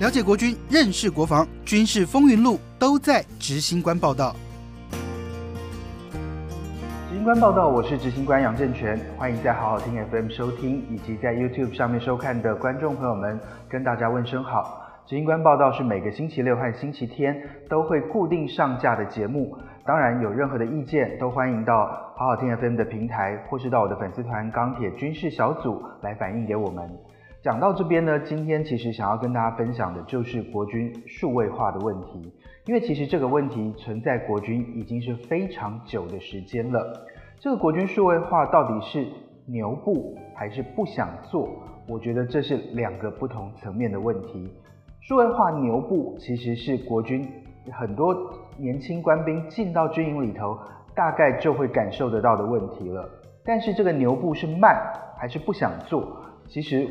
了解国军，认识国防，军事风云录都在执行官报道。执行官报道，我是执行官杨正全，欢迎在好好听 FM 收听，以及在 YouTube 上面收看的观众朋友们，跟大家问声好。执行官报道是每个星期六和星期天都会固定上架的节目。当然，有任何的意见都欢迎到好好听 FM 的平台，或是到我的粉丝团“钢铁军事小组”来反映给我们。讲到这边呢，今天其实想要跟大家分享的就是国军数位化的问题，因为其实这个问题存在国军已经是非常久的时间了。这个国军数位化到底是牛步还是不想做？我觉得这是两个不同层面的问题。数位化牛步其实是国军很多年轻官兵进到军营里头，大概就会感受得到的问题了。但是这个牛步是慢还是不想做？其实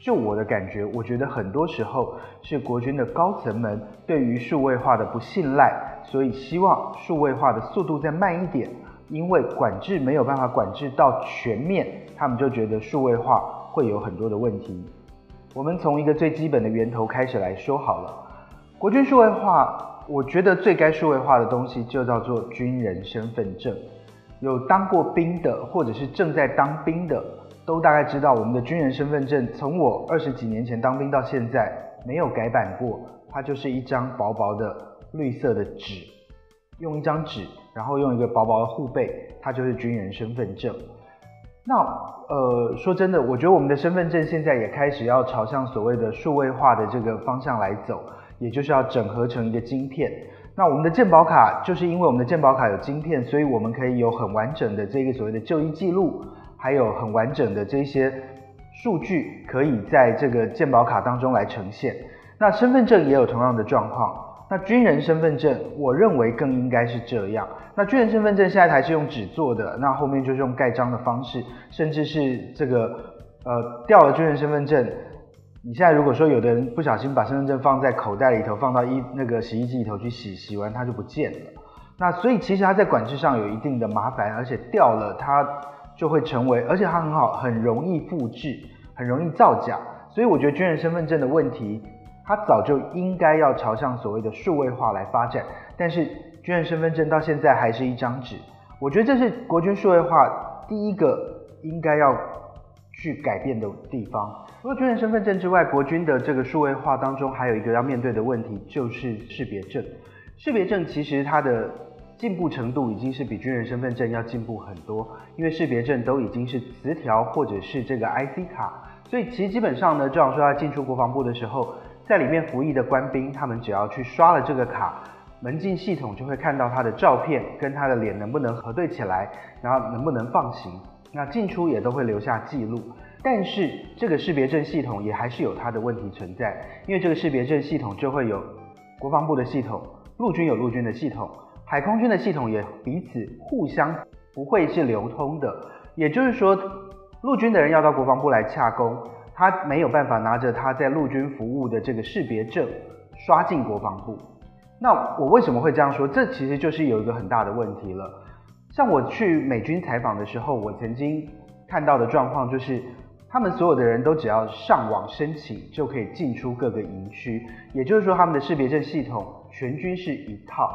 就我的感觉，我觉得很多时候是国军的高层们对于数位化的不信赖，所以希望数位化的速度再慢一点。因为管制没有办法管制到全面，他们就觉得数位化会有很多的问题。我们从一个最基本的源头开始来说好了。国军数位化，我觉得最该数位化的东西就叫做军人身份证。有当过兵的，或者是正在当兵的，都大概知道我们的军人身份证，从我二十几年前当兵到现在没有改版过，它就是一张薄薄的绿色的纸，用一张纸，然后用一个薄薄的护背，它就是军人身份证。那呃，说真的，我觉得我们的身份证现在也开始要朝向所谓的数位化的这个方向来走，也就是要整合成一个晶片。那我们的健保卡就是因为我们的健保卡有晶片，所以我们可以有很完整的这个所谓的就医记录，还有很完整的这些数据可以在这个健保卡当中来呈现。那身份证也有同样的状况。那军人身份证，我认为更应该是这样。那军人身份证现在还是用纸做的，那后面就是用盖章的方式，甚至是这个呃掉了军人身份证，你现在如果说有的人不小心把身份证放在口袋里头，放到衣那个洗衣机里头去洗，洗完它就不见了。那所以其实它在管制上有一定的麻烦，而且掉了它就会成为，而且它很好，很容易复制，很容易造假。所以我觉得军人身份证的问题。它早就应该要朝向所谓的数位化来发展，但是军人身份证到现在还是一张纸。我觉得这是国军数位化第一个应该要去改变的地方。除了军人身份证之外，国军的这个数位化当中还有一个要面对的问题，就是识别证。识别证其实它的进步程度已经是比军人身份证要进步很多，因为识别证都已经是磁条或者是这个 IC 卡，所以其实基本上呢，就像说他进出国防部的时候。在里面服役的官兵，他们只要去刷了这个卡，门禁系统就会看到他的照片跟他的脸能不能核对起来，然后能不能放行。那进出也都会留下记录。但是这个识别证系统也还是有它的问题存在，因为这个识别证系统就会有国防部的系统，陆军有陆军的系统，海空军的系统也彼此互相不会是流通的。也就是说，陆军的人要到国防部来洽公。他没有办法拿着他在陆军服务的这个识别证刷进国防部。那我为什么会这样说？这其实就是有一个很大的问题了。像我去美军采访的时候，我曾经看到的状况就是，他们所有的人都只要上网申请就可以进出各个营区，也就是说他们的识别证系统全军是一套，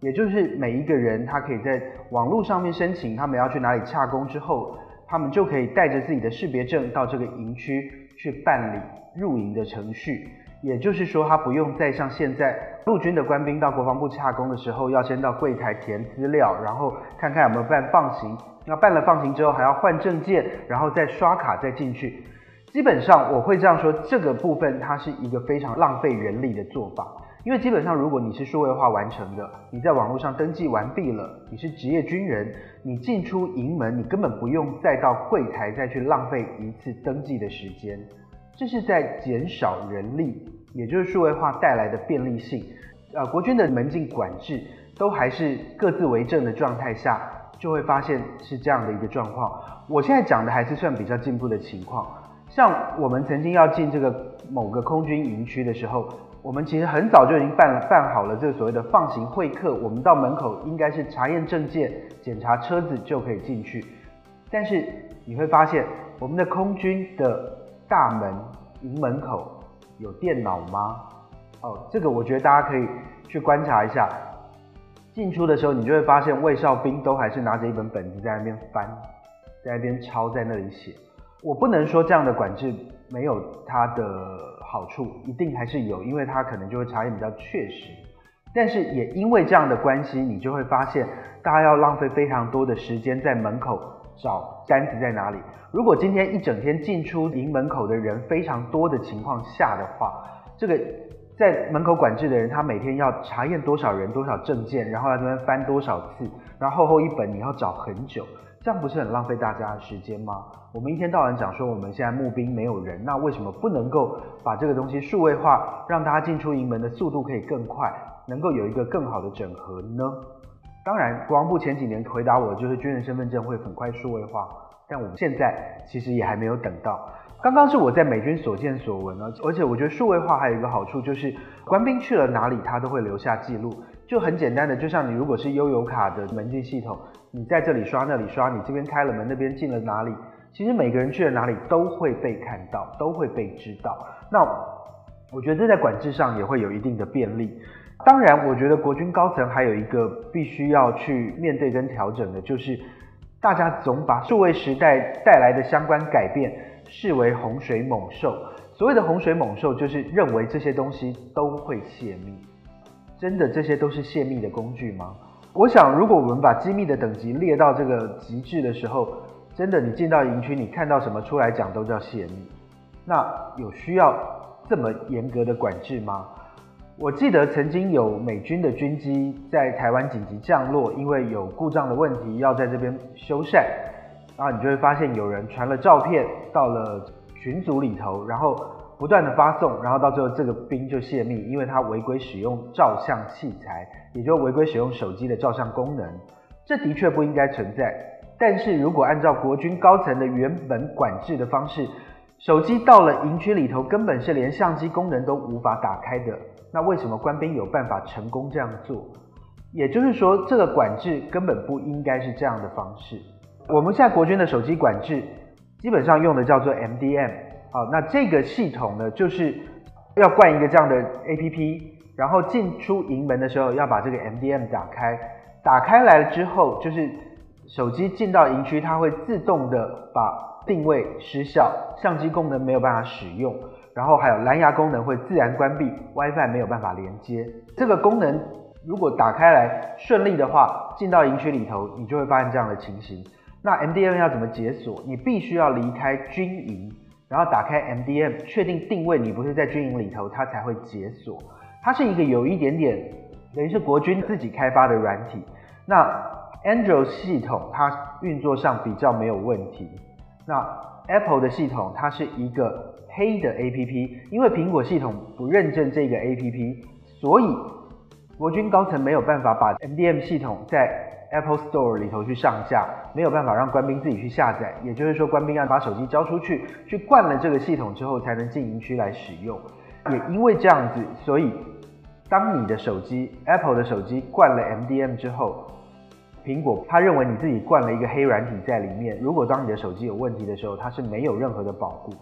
也就是每一个人他可以在网络上面申请，他们要去哪里洽公之后。他们就可以带着自己的识别证到这个营区去办理入营的程序，也就是说，他不用再像现在陆军的官兵到国防部洽公的时候，要先到柜台填资料，然后看看有没有办放行。那办了放行之后，还要换证件，然后再刷卡再进去。基本上我会这样说，这个部分它是一个非常浪费人力的做法。因为基本上，如果你是数位化完成的，你在网络上登记完毕了，你是职业军人，你进出营门，你根本不用再到柜台再去浪费一次登记的时间，这是在减少人力，也就是数位化带来的便利性。呃，国军的门禁管制都还是各自为政的状态下，就会发现是这样的一个状况。我现在讲的还是算比较进步的情况，像我们曾经要进这个某个空军营区的时候。我们其实很早就已经办了办好了这个所谓的放行会客，我们到门口应该是查验证件、检查车子就可以进去。但是你会发现，我们的空军的大门营门口有电脑吗？哦，这个我觉得大家可以去观察一下。进出的时候，你就会发现卫哨兵都还是拿着一本本子在那边翻，在那边抄，在那里写。我不能说这样的管制没有它的好处，一定还是有，因为它可能就会查验比较确实。但是也因为这样的关系，你就会发现大家要浪费非常多的时间在门口找单子在哪里。如果今天一整天进出营门口的人非常多的情况下的话，这个。在门口管制的人，他每天要查验多少人、多少证件，然后要在那边翻多少次，然后厚厚一本你要找很久，这样不是很浪费大家的时间吗？我们一天到晚讲说我们现在募兵没有人，那为什么不能够把这个东西数位化，让大家进出营门的速度可以更快，能够有一个更好的整合呢？当然，国防部前几年回答我就是军人身份证会很快数位化，但我们现在其实也还没有等到。刚刚是我在美军所见所闻啊，而且我觉得数位化还有一个好处，就是官兵去了哪里，他都会留下记录。就很简单的，就像你如果是悠游卡的门禁系统，你在这里刷，那里刷，你这边开了门，那边进了哪里，其实每个人去了哪里都会被看到，都会被知道。那我觉得这在管制上也会有一定的便利。当然，我觉得国军高层还有一个必须要去面对跟调整的，就是大家总把数位时代带来的相关改变。视为洪水猛兽，所谓的洪水猛兽，就是认为这些东西都会泄密。真的，这些都是泄密的工具吗？我想，如果我们把机密的等级列到这个极致的时候，真的，你进到营区，你看到什么出来讲都叫泄密。那有需要这么严格的管制吗？我记得曾经有美军的军机在台湾紧急降落，因为有故障的问题要在这边修缮。然后你就会发现有人传了照片到了群组里头，然后不断的发送，然后到最后这个兵就泄密，因为他违规使用照相器材，也就违规使用手机的照相功能。这的确不应该存在。但是如果按照国军高层的原本管制的方式，手机到了营区里头根本是连相机功能都无法打开的，那为什么官兵有办法成功这样做？也就是说，这个管制根本不应该是这样的方式。我们现在国军的手机管制基本上用的叫做 MDM，好，那这个系统呢，就是要灌一个这样的 APP，然后进出营门的时候要把这个 MDM 打开，打开来了之后，就是手机进到营区，它会自动的把定位失效，相机功能没有办法使用，然后还有蓝牙功能会自然关闭，WiFi 没有办法连接。这个功能如果打开来顺利的话，进到营区里头，你就会发现这样的情形。那 MDM 要怎么解锁？你必须要离开军营，然后打开 MDM，确定定位，你不是在军营里头，它才会解锁。它是一个有一点点等于是国军自己开发的软体。那 Android 系统它运作上比较没有问题。那 Apple 的系统它是一个黑的 APP，因为苹果系统不认证这个 APP，所以国军高层没有办法把 MDM 系统在 Apple Store 里头去上架，没有办法让官兵自己去下载，也就是说，官兵要把手机交出去，去灌了这个系统之后，才能进营区来使用。也因为这样子，所以当你的手机 Apple 的手机灌了 MDM 之后，苹果他认为你自己灌了一个黑软体在里面。如果当你的手机有问题的时候，它是没有任何的保护。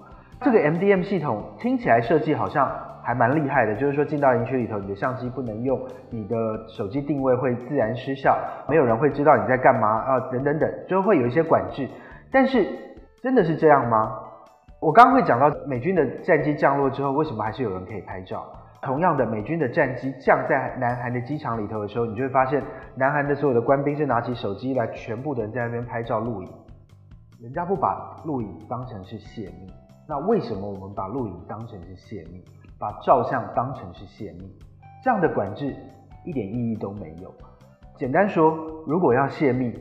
这个 MDM 系统听起来设计好像还蛮厉害的，就是说进到营区里头，你的相机不能用，你的手机定位会自然失效，没有人会知道你在干嘛啊，等等等，就会有一些管制。但是真的是这样吗？我刚刚会讲到美军的战机降落之后，为什么还是有人可以拍照？同样的，美军的战机降在南韩的机场里头的时候，你就会发现南韩的所有的官兵是拿起手机来，全部的人在那边拍照录影，人家不把录影当成是泄密。那为什么我们把录影当成是泄密，把照相当成是泄密？这样的管制一点意义都没有。简单说，如果要泄密，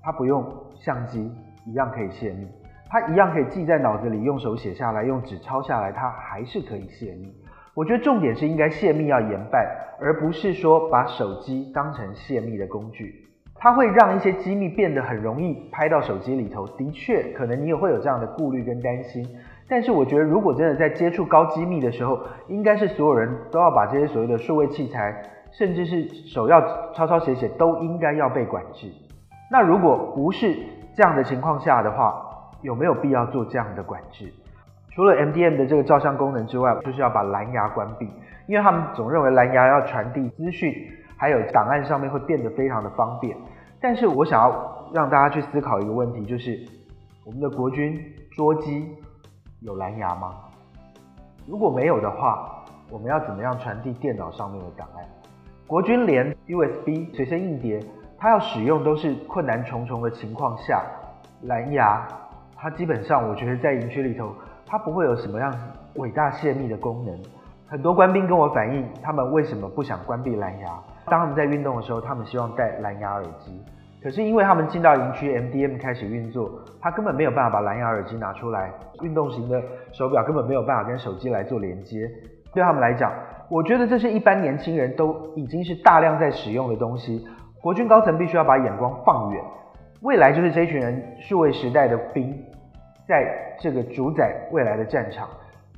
它不用相机一样可以泄密，它一样可以记在脑子里，用手写下来，用纸抄下来，它还是可以泄密。我觉得重点是应该泄密要严办，而不是说把手机当成泄密的工具。它会让一些机密变得很容易拍到手机里头。的确，可能你也会有这样的顾虑跟担心。但是我觉得，如果真的在接触高机密的时候，应该是所有人都要把这些所谓的数位器材，甚至是手要抄抄写写，都应该要被管制。那如果不是这样的情况下的话，有没有必要做这样的管制？除了 MDM 的这个照相功能之外，就是要把蓝牙关闭，因为他们总认为蓝牙要传递资讯，还有档案上面会变得非常的方便。但是我想要让大家去思考一个问题，就是我们的国军捉机有蓝牙吗？如果没有的话，我们要怎么样传递电脑上面的档案？国军连 USB 随身硬碟，它要使用都是困难重重的情况下，蓝牙它基本上我觉得在营区里头，它不会有什么样伟大泄密的功能。很多官兵跟我反映，他们为什么不想关闭蓝牙？当他们在运动的时候，他们希望戴蓝牙耳机。可是因为他们进到营区，MDM 开始运作，他根本没有办法把蓝牙耳机拿出来。运动型的手表根本没有办法跟手机来做连接。对他们来讲，我觉得这是一般年轻人都已经是大量在使用的东西。国军高层必须要把眼光放远，未来就是这群人数位时代的兵，在这个主宰未来的战场，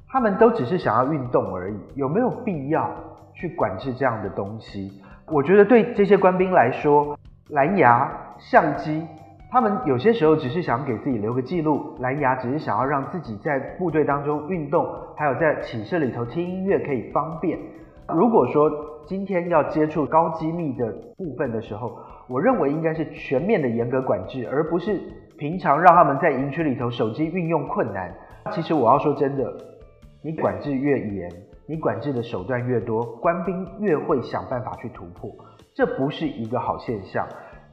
他们都只是想要运动而已，有没有必要去管制这样的东西？我觉得对这些官兵来说。蓝牙相机，他们有些时候只是想给自己留个记录。蓝牙只是想要让自己在部队当中运动，还有在寝室里头听音乐可以方便。如果说今天要接触高机密的部分的时候，我认为应该是全面的严格管制，而不是平常让他们在营区里头手机运用困难。其实我要说真的，你管制越严，你管制的手段越多，官兵越会想办法去突破。这不是一个好现象，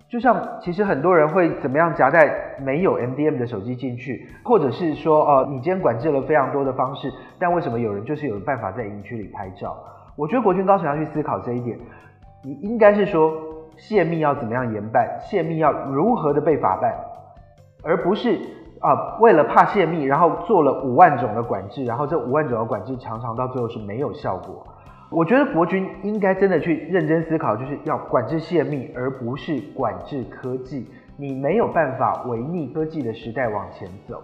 就像其实很多人会怎么样夹带没有 MDM 的手机进去，或者是说，呃，你今天管制了非常多的方式，但为什么有人就是有办法在营区里拍照？我觉得国军高层要去思考这一点，你应该是说泄密要怎么样严办，泄密要如何的被法办，而不是啊、为了怕泄密，然后做了五万种的管制，然后这五万种的管制常常到最后是没有效果。我觉得国军应该真的去认真思考，就是要管制泄密，而不是管制科技。你没有办法违逆科技的时代往前走。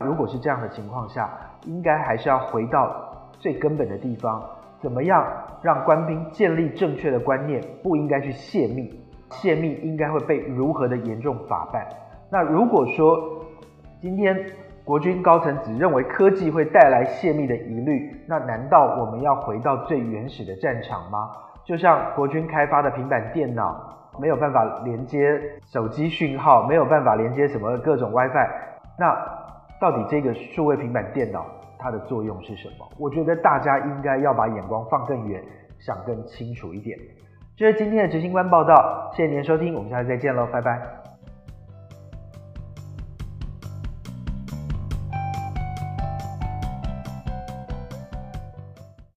如果是这样的情况下，应该还是要回到最根本的地方，怎么样让官兵建立正确的观念，不应该去泄密，泄密应该会被如何的严重法办。那如果说今天，国军高层只认为科技会带来泄密的疑虑，那难道我们要回到最原始的战场吗？就像国军开发的平板电脑没有办法连接手机讯号，没有办法连接什么各种 WiFi，那到底这个数位平板电脑它的作用是什么？我觉得大家应该要把眼光放更远，想更清楚一点。这是今天的执行官报道，谢谢您的收听，我们下次再见喽，拜拜。